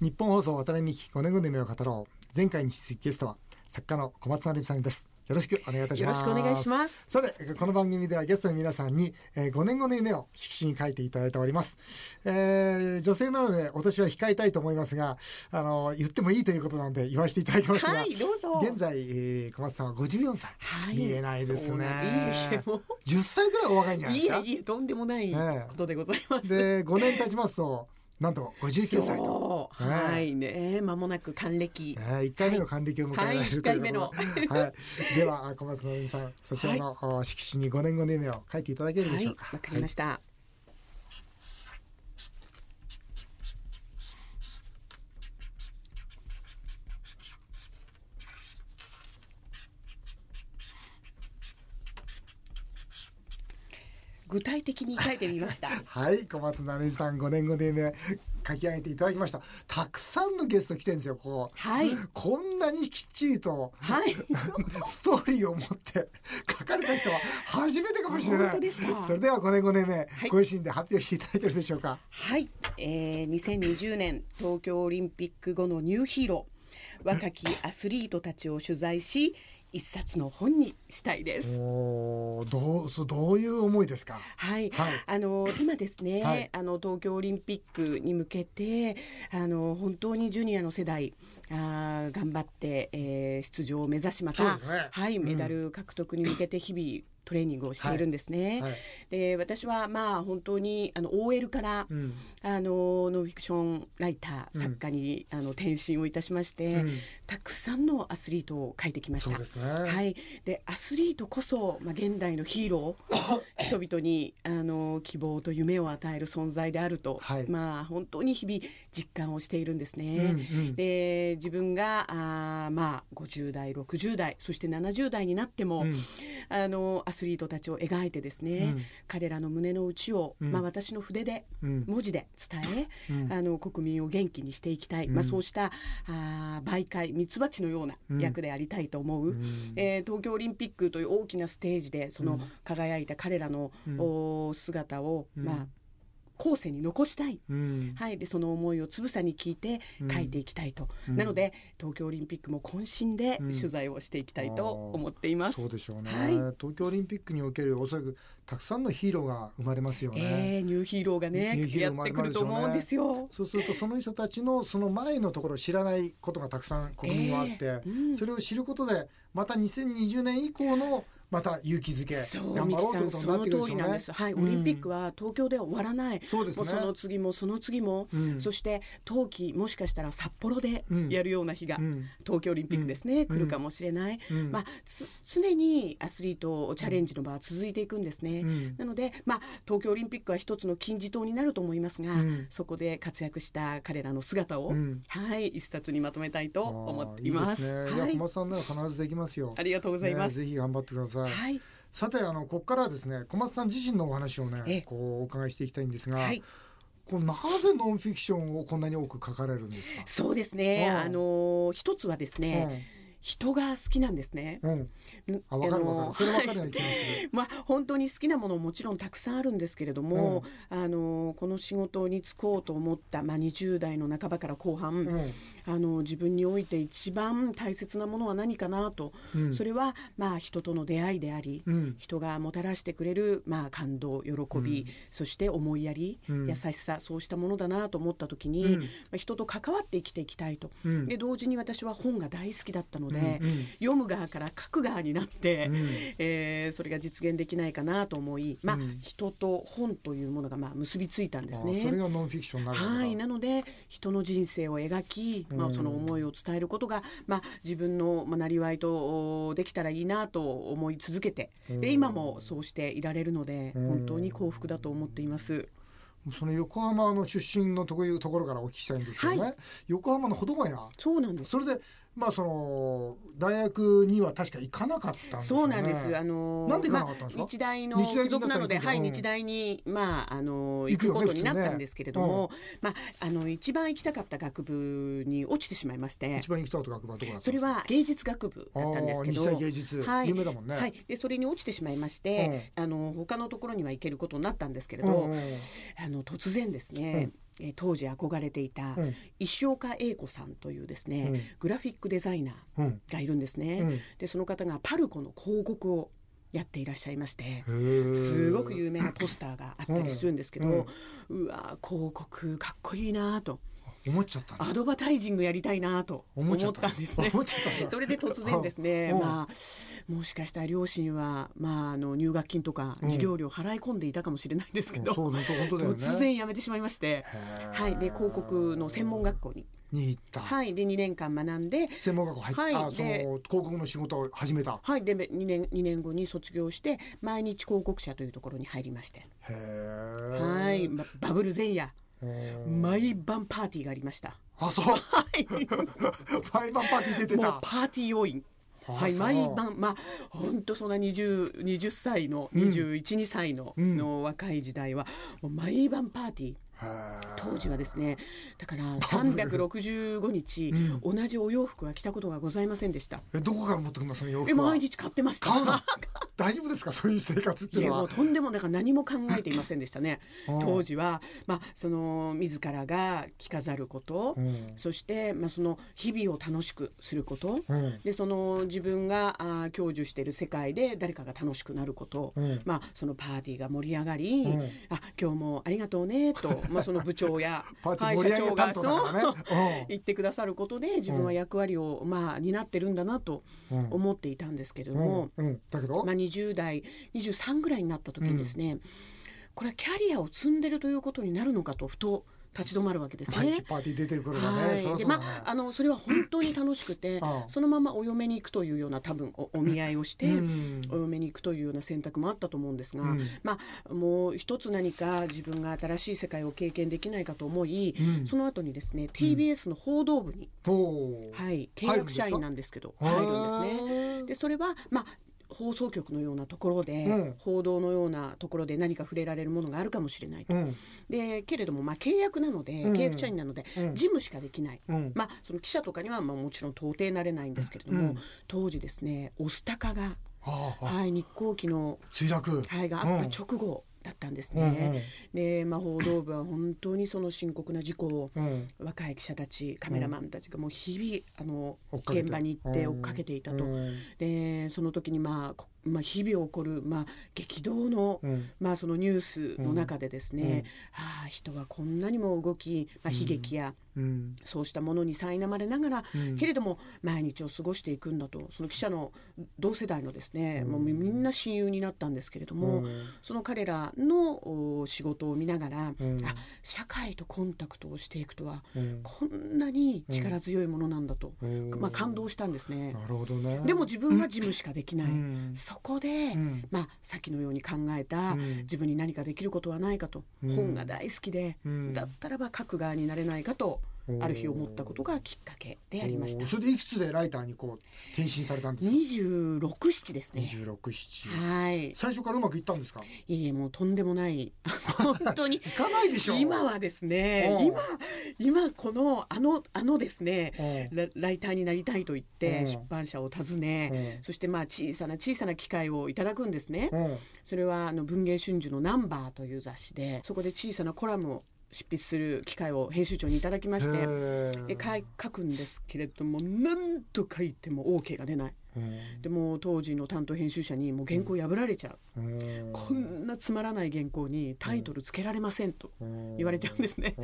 日本放送渡辺美希5年後の夢を語ろう。前回に続きゲストは作家の小松成美さんです。よろしくお願いいたします。よろしくお願いします。さてこの番組ではゲストの皆さんに、えー、5年後の夢を色紙に書いていただいております、えー、女性なのでお年は控えたいと思いますがあの言ってもいいということなので言わせていただきますが、はい、どうぞ。現在、えー、小松さんは54歳、はい、見えないですね。いいえもう10歳ぐらいお若いんじゃないですか？いえいえとんでもないことでございます、えー、で5年経ちますとなんと59歳と。ね、はいね、間もなく還暦。ね、1回目の還暦を迎えられる、はい、という回目の。はい。では、小松直美さん、そちらの、はい、色紙に5年後の夢を書いていただけるでしょうか。わ、はい、かりました。具体的に書いてみました。はい小松成美さん5年後でね書き上げていただきました。たくさんのゲスト来てるんですよここ。はい。こんなにきっちりと、はい、ストーリーを持って書かれた人は初めてかもしれない。それでは5年後でね、はい、ご自身で発表していただいてるでしょうか。はい、えー、2020年東京オリンピック後のニューヒーロー。若きアスリートたちを取材し一冊の本にしたいです。おどうそどういう思いですか？はい、はい、あの今ですね、はい、あの東京オリンピックに向けてあの本当にジュニアの世代あ頑張って、えー、出場を目指しまた、ね、はいメダル獲得に向けて日々、トレーニングをしているんですね。はい。はい、で私はまあ本当にあの OL から、うん、あのノンフィクションライター、作家にあの転身をいたしまして、うん、たくさんのアスリートを書いてきました。ね、はい。でアスリートこそまあ現代のヒーロー 人々にあの希望と夢を与える存在であると、はい、まあ本当に日々実感をしているんですね。うんうん、で自分があまあ50代60代そして70代になっても、あのアスリートたちを描いてですね、うん、彼らの胸の内を、うん、まあ、私の筆で、うん、文字で伝え、あの国民を元気にしていきたい、まあ、そうしたあ媒介ミツバチのような役でありたいと思う、えー、東京オリンピックという大きなステージでその輝いた彼らの、お姿を、まあ後世に残したい、うん、はい、でその思いをつぶさに聞いて書いていきたいと、うん、なので東京オリンピックも渾身で取材をしていきたいと思っています、そうでしょうね、はい、東京オリンピックにおけるおそらくたくさんのヒーローが生まれますよね、えー、ニューヒーローがねやってくると思うんですよ、そうするとその人たちのその前のところ知らないことがたくさん国民はあって、えーうん、それを知ることでまた2020年以降のまた勇気づけ頑張ろうということになってくるでしょうね。はい、オリンピックは東京で終わらない。そうですね。その次もその次も、うん、そして冬季もしかしたら札幌でやるような日が、うん、東京オリンピックですね、来るかもしれない。まあ常にアスリートチャレンジの場は続いていくんですね。なのでまあ東京オリンピックは一つの金字塔になると思いますが、そこで活躍した彼らの姿を、はい一冊にまとめたいと思っています。いいですね。はい、小松さんなら必ずできますよ。ありがとうございます。ね、ぜひ頑張ってください。はい、さてあのここからですね小松さん自身のお話をねこうお伺いしていきたいんですが。はいこうなぜノンフィクションをこんなに多く書かれるんですか？そうですね。あの一つはですね、うん人が好きなんですね。うん、あ分かる分かる。それ分かるような気がする。まあ本当に好きなものももちろんたくさんあるんですけれども、うん、あのこの仕事に就こうと思ったまあ20代の半ばから後半、うん、あの自分において一番大切なものは何かなと、それはまあ人との出会いであり、人がもたらしてくれるまあ感動喜び、そして思いやり、優しさそうしたものだなと思った時に、まあ、人と関わって生きていきたいと。で同時に私は本が大好きだったのので、うんうん、読む側から書く側になって、うん、えー、それが実現できないかなと思い、まあ、うん、人と本というものがまあ結びついたんですね。それがノンフィクションなはい。なので人の人生を描き、まあ、その思いを伝えることが、まあ、自分のまあなりわいとできたらいいなと思い続けてで今もそうしていられるので本当に幸福だと思っています。その横浜の出身のというところからお聞きしたいんですけどね、はい、横浜の保土ヶ谷そうなんです。それでまあその大学には確か行かなかったんです、ね、そうなんです。あのなんで行かなかったんですか？まあ、日大の付属なので、はい、日大にまああの行くことになったんですけれども、ねうん、まああの一番行きたかった学部に落ちてしまいまして、一番行きたかった学部はどこだそれは芸術学部だったんですけど、芸術、はい、有名だもんね。はい。でそれに落ちてしまいまして、うん、あの他のところには行けることになったんですけれど、うん、あの突然ですね。えー、当時憧れていた石岡英子さんというですね、うん、グラフィックデザイナーがいるんですね。うん、でその方がパルコの広告をやっていらっしゃいましてすごく有名なポスターがあったりするんですけど、うん、うわ広告かっこいいなと。思っちゃったアドバタイジングやりたいなと思ったんですね。それで突然ですね、まあもしかしたら両親はまああの入学金とか授業料払い込んでいたかもしれないですけど、うんね、突然辞めてしまいまして、はい。で広告の専門学校に。に行った。はい、で2年間学んで専門学校入った、はい、その広告の仕事を始めた。はい、で2年2年後に卒業して毎日広告社というところに入りまして。はい、バブル前夜。毎晩パーティーがありました。あ、そう。はい。毎晩パーティー出てた。パーティー要員。はい、毎晩まあ本当そんな 20, 20歳の21、うん、2歳の,、の若い時代は毎晩パーティー。当時はですねだから365日、うん、同じお洋服は着たことがございませんでしたえどこから持ってくるのその洋服毎日買ってました 大丈夫ですか？そういう生活っていうのは。とんでもだから何も考えていませんでしたね。当時はまあその自らが着飾ること、うん、そしてまあその日々を楽しくすること、うん、でその自分があ享受している世界で誰かが楽しくなること、まあそのパーティーが盛り上がり、あ今日もありがとうねと まあ、その部長や、はい、社長がそう、ね、言ってくださることで自分は役割を、まあ、担ってるんだなと思っていたんですけれども、だけど、まあ、20代23ぐらいになった時にですね、これはキャリアを積んでるということになるのかとふと立ち止まるわけですね。パーティー出てる頃がね。はい、そでまああのそれは本当に楽しくてそのままお嫁に行くというような多分おお見合いをして、うん、お嫁に行くというような選択もあったと思うんですが、うん、まあもう一つ何か自分が新しい世界を経験できないかと思い、うん、その後にですね TBS の報道部に、はい契約社員なんですけど入るんですね。でそれはまあ放送局のようなところで、うん、報道のようなところで何か触れられるものがあるかもしれないと、うん、でけれどもまあ契約なので、契約社員なので、事務しかできない、まあその記者とかにはまあもちろん到底なれないんですけれども、当時ですねオスタカが、はい、日航機の墜落、はい、があった直後、だったんですね。うんうん、で、まあ、報道部は本当にその深刻な事故を、うん、若い記者たちカメラマンたちがもう日々あの現場に行って追っかけていたと。でその時にまあまあ、日々起こる、まあ、激動の,、まあそのニュースの中でですね、はあ、人はこんなにも動き、まあ、悲劇や、そうしたものに苛まれながら、けれども毎日を過ごしていくんだとその記者の同世代のですね、もうみんな親友になったんですけれども、その彼らの仕事を見ながら、あ社会とコンタクトをしていくとは、こんなに力強いものなんだと、まあ、感動したんですね。なるほどね。でも自分は事務しかできない、そこで、まあ、さっきのように考えた、自分に何かできることはないかと、本が大好きで、だったらば書く側になれないかとある日思ったことがきっかけでありました。それでいくつでライターにこう転身されたんですか？二十六七ですね。二十六七。はい。最初からうまくいったんですか？いえいえもうとんでもない 本当に。いかないでしょう。今はですね、今今このあのあのですねラ、ライターになりたいと言って出版社を訪ね、そしてまあ小さな小さな機会をいただくんですね。それはあの文藝春秋のナンバーという雑誌で、そこで小さなコラムを執筆する機会を編集長にいただきましてで 書くんですけれども何と書いても OK が出ない。でも当時の担当編集者にもう原稿破られちゃう、こんなつまらない原稿にタイトルつけられませんと言われちゃうんですね、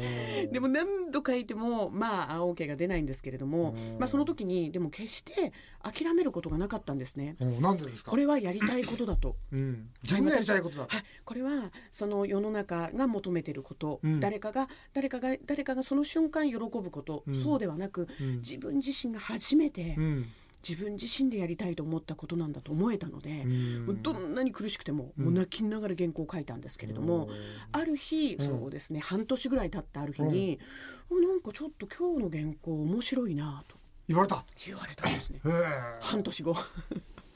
でも何度書いてもまあ OK が出ないんですけれども、まあ、その時にでも決して諦めることがなかったんですね。なんでですか？これはやりたいことだと、うん、自分がやりたいことだ、はい、これはその世の中が求めてること、うん、誰かが誰かが誰かがその瞬間喜ぶこと、うん、そうではなく、自分自身が初めて、うん自分自身でやりたいと思ったことなんだと思えたので、どんなに苦しくても,、もう泣きながら原稿を書いたんですけれども、ある日、そうですね半年ぐらい経ったある日に、うん、なんかちょっと今日の原稿面白いなと言われた。言われたんですね。半年後。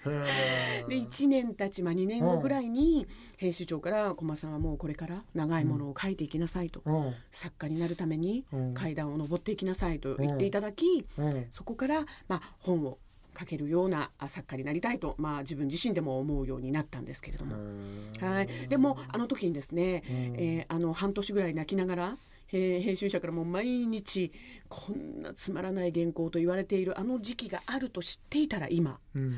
で1年たち、まあ、2年後ぐらいに編集長から「駒さんはもうこれから長いものを書いていきなさいと」作家になるために階段を上っていきなさいと言っていただきそこから、まあ、本を書けるような作家になりたいと、まあ、自分自身でも思うようになったんですけれども、はい、でもあの時にですね、えー、あの半年ぐらい泣きながらえー、編集者からも毎日こんなつまらない原稿と言われているあの時期があると知っていたら今、うん、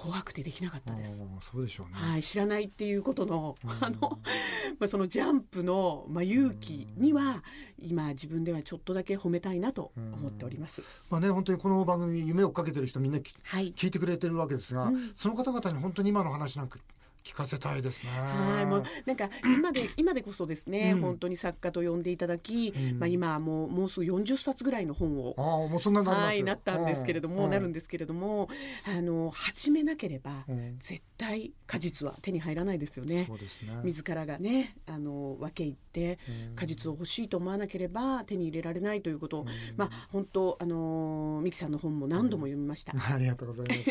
怖くてできなかったです。そうでしょうね。はい、知らないっていうことの、あの、まあ、そのジャンプの、まあ、勇気には、今自分ではちょっとだけ褒めたいなと思っております。まあね、本当にこの番組夢をかけてる人みんな、はい、聞いてくれてるわけですが、うん、その方々に本当に今の話なんか聞かせたいですね。はい、もうなんか今で 今でこそですね、うん、本当に作家と呼んでいただき、うん、まあ今もうもうすぐ四十冊ぐらいの本をあもうそんななはいなったんですけれども、なるんですけれども、あの始めなければ絶対果実は手に入らないですよね。そうですね。自らがねあの分け入って果実を欲しいと思わなければ手に入れられないということを、まあ本当あのミキさんの本も何度も読みました。ありがとうございます。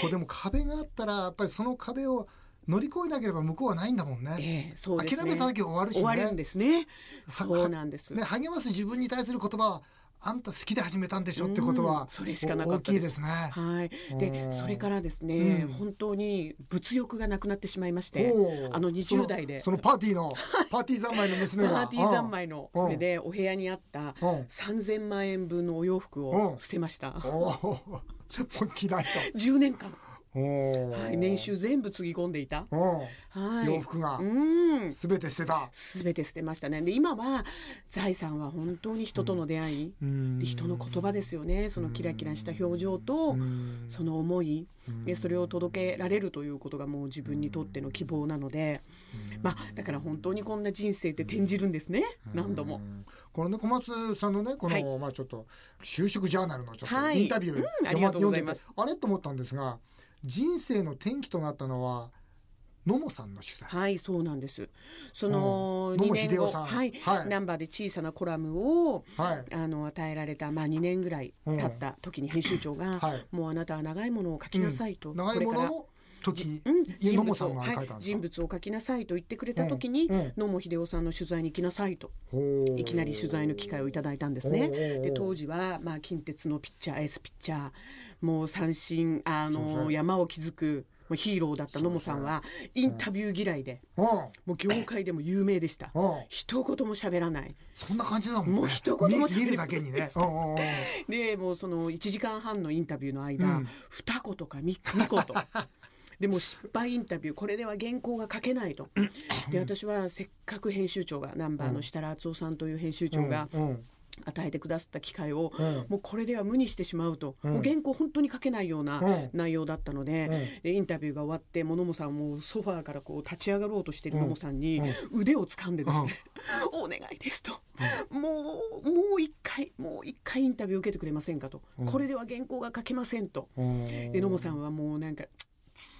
これでも壁があったらやっぱりその壁を乗り越えなければ向こうはないんだもんね。えー、そうですね諦めた時終わるしね。終わるんですね。そうなんです。ね、励ます自分に対する言葉はあんた好きで始めたんでしょってことは、それしかなかった大きいですね。はい。で、それからですね、うん、本当に物欲がなくなってしまいまして、あの20代でそのパーティーの パーティー三昧の娘がパーティー三昧のそれでお部屋にあった3000万円分のお洋服を捨てました。もう嫌いと。10年間。はい、年収全部つぎ込んでいた、はい、洋服が。すべて捨てた。すべて捨てましたね。で今は財産は本当に人との出会い、うん、人の言葉ですよね。そのキラキラした表情と、その思い。でそれを届けられるということがもう自分にとっての希望なので、まあ、だから本当にこんな人生って転じるんですね。何度も。このね小松さんのねこの、はい、まあちょっと就職ジャーナルのちょっとインタビュー、はいうん、読んであれ？と思ったんですが人生の転機となったのは野茂さんの取材。はいそうなんです。その2年後、はい、はい、ナンバーで小さなコラムを、はい、あの与えられた、まあ、2年ぐらい経った時に編集長が、はい、もうあなたは長いものを書きなさいと、うん、長いものを時、うん、人物を、はい、人物を書きなさいと言ってくれた時に、うんうん、野茂英雄さんの取材に行きなさいといきなり取材の機会をいただいたんですね。で当時は、まあ、近鉄のピッチャーエースピッチャーもう三振あの山を築くヒーローだった野茂さんはインタビュー嫌いで、もう業界でも有名でした。一言も喋らない。そんな感じだもん、ね、もう一言も喋らない。だけにね。で、もうその1時間半のインタビューの間、うん、二言か三言と。でも失敗インタビューこれでは原稿が書けないと。で私はせっかく編集長がナンバーの設楽敦夫さんという編集長が、与えてくださった機会を、うん、もうこれでは無にしてしまうと、うん、もう原稿本当に書けないような内容だったので、うん、インタビューが終わってものもさんもソファーからこう立ち上がろうとしているのもさんに腕を掴んでですね「お願いです」と「もうもう一回もう一回インタビュー受けてくれませんか」と「これでは原稿が書けません」と。で野茂さんはもうなんか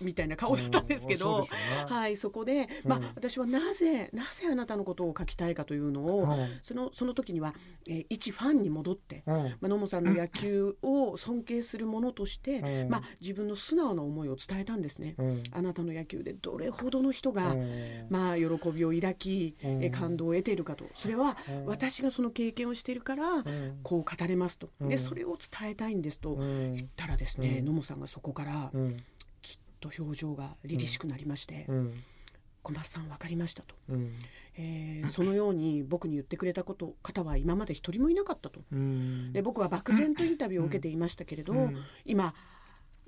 みたいな顔だったんですけど、うんはい、そこで、まあ、私はなぜなぜあなたのことを書きたいかというのを、そのその時には、えー、一ファンに戻って、まあ、野茂さんの野球を尊敬するものとして、まあ、自分の素直な思いを伝えたんですね。あなたの野球でどれほどの人が、まあ、喜びを抱き、え感動を得ているかと。それは私がその経験をしているから、こう語れますと。でそれを伝えたいんですと言ったらですね、野茂さんがそこから、と表情が凛々しくなりまして「うん、小松さん分かりましたと」うん、えー、そのように僕に言ってくれたこと方は今まで一人もいなかったと。うん、で僕は漠然とインタビューを受けていましたけれど、今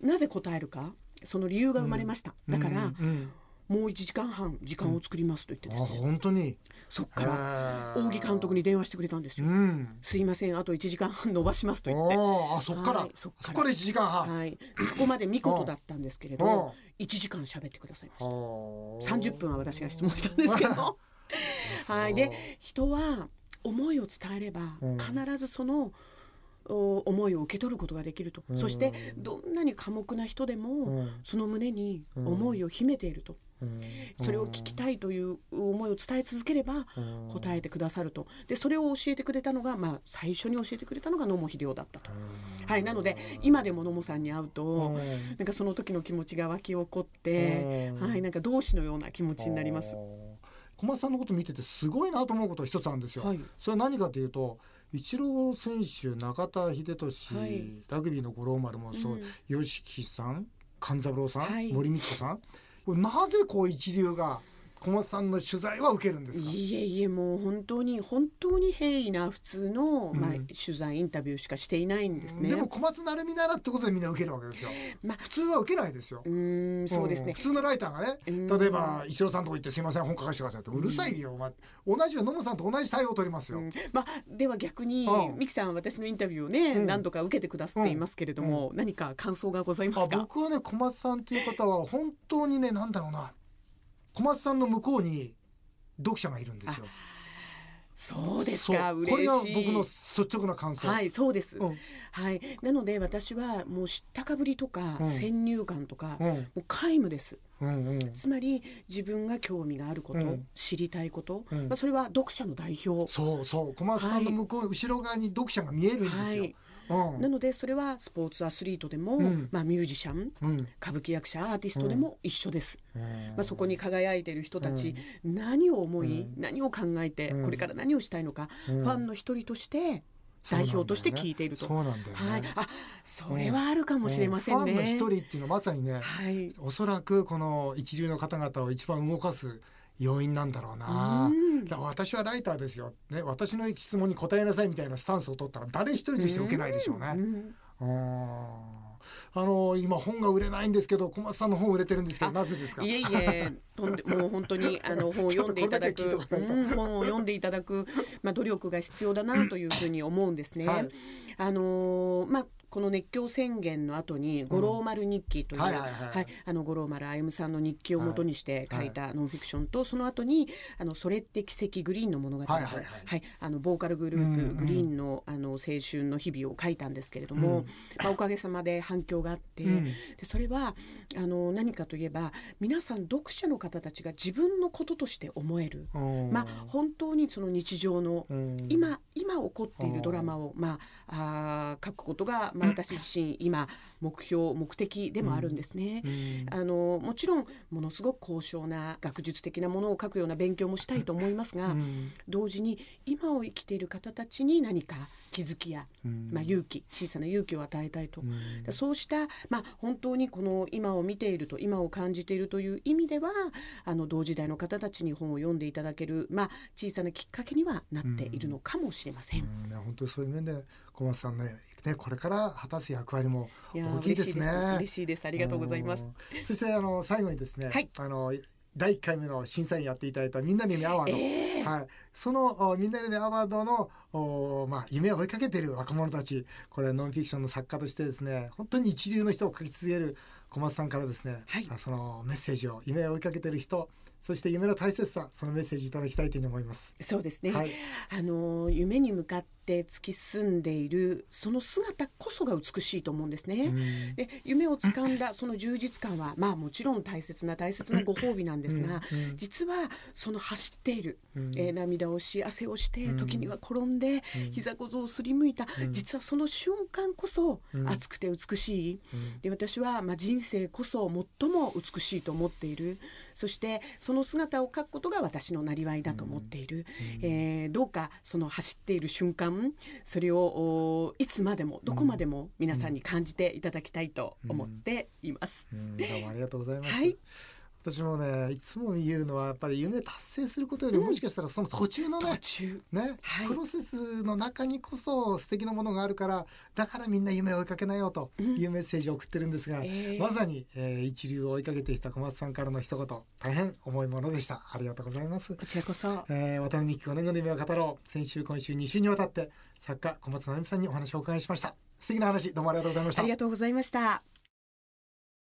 なぜ答えるかその理由が生まれました。だから、もう1時間半時間を作りますと言ってですね、うん、本当に？そっから大木監督に電話してくれたんですよ、うん、すいませんあと1時間半 伸ばしますと言って。あそっから、はい、そこで1時間半？はい。そこまで見事だったんですけれど1時間喋ってくださいました。30分は私が質問したんですけど。はい。で人は思いを伝えれば必ずその、思いを受け取ることができると、そしてどんなに寡黙な人でも、その胸に思いを秘めていると、それを聞きたいという思いを伝え続ければ答えてくださると。でそれを教えてくれたのが、まあ、最初に教えてくれたのが野茂英雄だったと。はい、なので今でも野茂さんに会うとなんかその時の気持ちが湧き起こってはいなんか同志のような気持ちになります。小松さんのこと見ててすごいなと思うこと一つあるんですよ。はい、それは何かというとイチロー選手中田英寿、はい、ラグビーの五郎丸もそう、うん、吉木さん勘三郎さん、はい、森光子さんなぜこう一流が小松さんの取材は受けるんですいえいえもう本当に本当に平易な普通の、まあ、取材インタビューしかしていないんですね。でも小松成美ならってことでみんな受けるわけですよ。まあ、普通は受けないですよ。うんそうですね、普通のライターがね例えば一郎さんとこ行って「すいません本書かせてください」ってうるさいよ、まあ、同じよ野茂さんと同じ対応を取りますよ。まあ、では逆に三木さん私のインタビューをね、何度か受けてくださっていますけれども、何か感想がございますか？僕はね小松さんという方は本当にねなんだろうな小松さんの向こうに読者がいるんですよ。そうですか。これが僕の率直な感想。はいそうです、うん、はい。なので私はもう知ったかぶりとか、うん、先入観とか、うん、もう皆無です、うんうん、つまり自分が興味があること、知りたいこと、まあ、それは読者の代表。そうそう。小松さんの向こう、はい、後ろ側に読者が見えるんですよ、はいなのでそれはスポーツアスリートでも、うん、まあ、ミュージシャン、うん、歌舞伎役者アーティストでも一緒です、まあ、そこに輝いている人たち、何を思い、何を考えて、これから何をしたいのか、ファンの一人として代表として聞いていると。そうなんだよ、ね、はい。あ、それはあるかもしれませんね。ファンの一人っていうのはまさにね、はい、おそらくこの一流の方々を一番動かす要因なんだろうな。う私はライターですよ、ね、私の質問に答えなさいみたいなスタンスを取ったら誰一人として受けないでしょうね。うん。あの今本が売れないんですけど小松さんの本売れてるんですけどなぜですか？いえいえ とんでもう本当にあの 本を読んでいただく、うん、本を読んでいただく、まあ、努力が必要だなというふうに思うんですね。はい、あのまあこの熱狂宣言の後に五郎丸日記という、はいあの五郎丸歩さんの日記をもとにして書いたノンフィクションと、その後にあのそれって奇跡グリーンの物語と、はいあのボーカルグループ、グリーンのあの青春の日々を書いたんですけれども、まあおかげさまで反響があって、でそれはあの何かといえば皆さん読者の方たちが自分のこととして思える、まあ本当にその日常の今今起こっているドラマをまああ書くことがまあ、私自身今目標目的でもあるんですね、あのもちろんものすごく高尚な学術的なものを書くような勉強もしたいと思いますが、同時に今を生きている方たちに何か気づきや、まあ、勇気小さな勇気を与えたいと、うそうした、まあ、本当にこの今を見ていると今を感じているという意味ではあの同時代の方たちに本を読んでいただける、まあ、小さなきっかけにはなっているのかもしれません。うん、本当にそういう面で小松さんねねこれから果たす役割も大きいですね。嬉しいです。ありがとうございます。そしてあの最後にですね、はい、あの第1回目の審査員やっていただいたみんなの夢アワード、えー、はい、そのみんなの夢アワードのお、まあ、夢を追いかけている若者たち。これノンフィクションの作家としてですね本当に一流の人を書き続ける小松さんからですね、はい、そのメッセージを夢を追いかけている人そして夢の大切さそのメッセージいただきたいというふうに思います。そうですね、はい、あの夢に向かって突き進んでいるその姿こそが美しいと思うんですね、で夢をつかんだその充実感はまあもちろん大切な大切なご褒美なんですが、実はその走っている、えー、涙をし汗をして時には転んで、膝小僧をすりむいた、実はその瞬間こそ熱くて美しい、で私はまあ人生こそ最も美しいと思っている。そしてその姿を描くことが私のなりわいだと思っている、うん、えー、どうかその走っている瞬間それをいつまでもどこまでも皆さんに感じていただきたいと思っています。うん。うん、どうもありがとうございます。はい私もねいつも言うのはやっぱり夢達成することよりも、もしかしたらその途中のねね、はい、プロセスの中にこそ素敵なものがあるからだからみんな夢を追いかけなよというメッセージを送ってるんですが、うんえ。ー、まさに、えー、一流を追いかけてきた小松さんからの一言大変重いものでした。ありがとうございます。こちらこそ、えー、渡辺美希5年後の夢を語ろう。先週今週2週にわたって作家小松成美さんにお話をお伺いしました。素敵な話どうもありがとうございました。ありがとうございました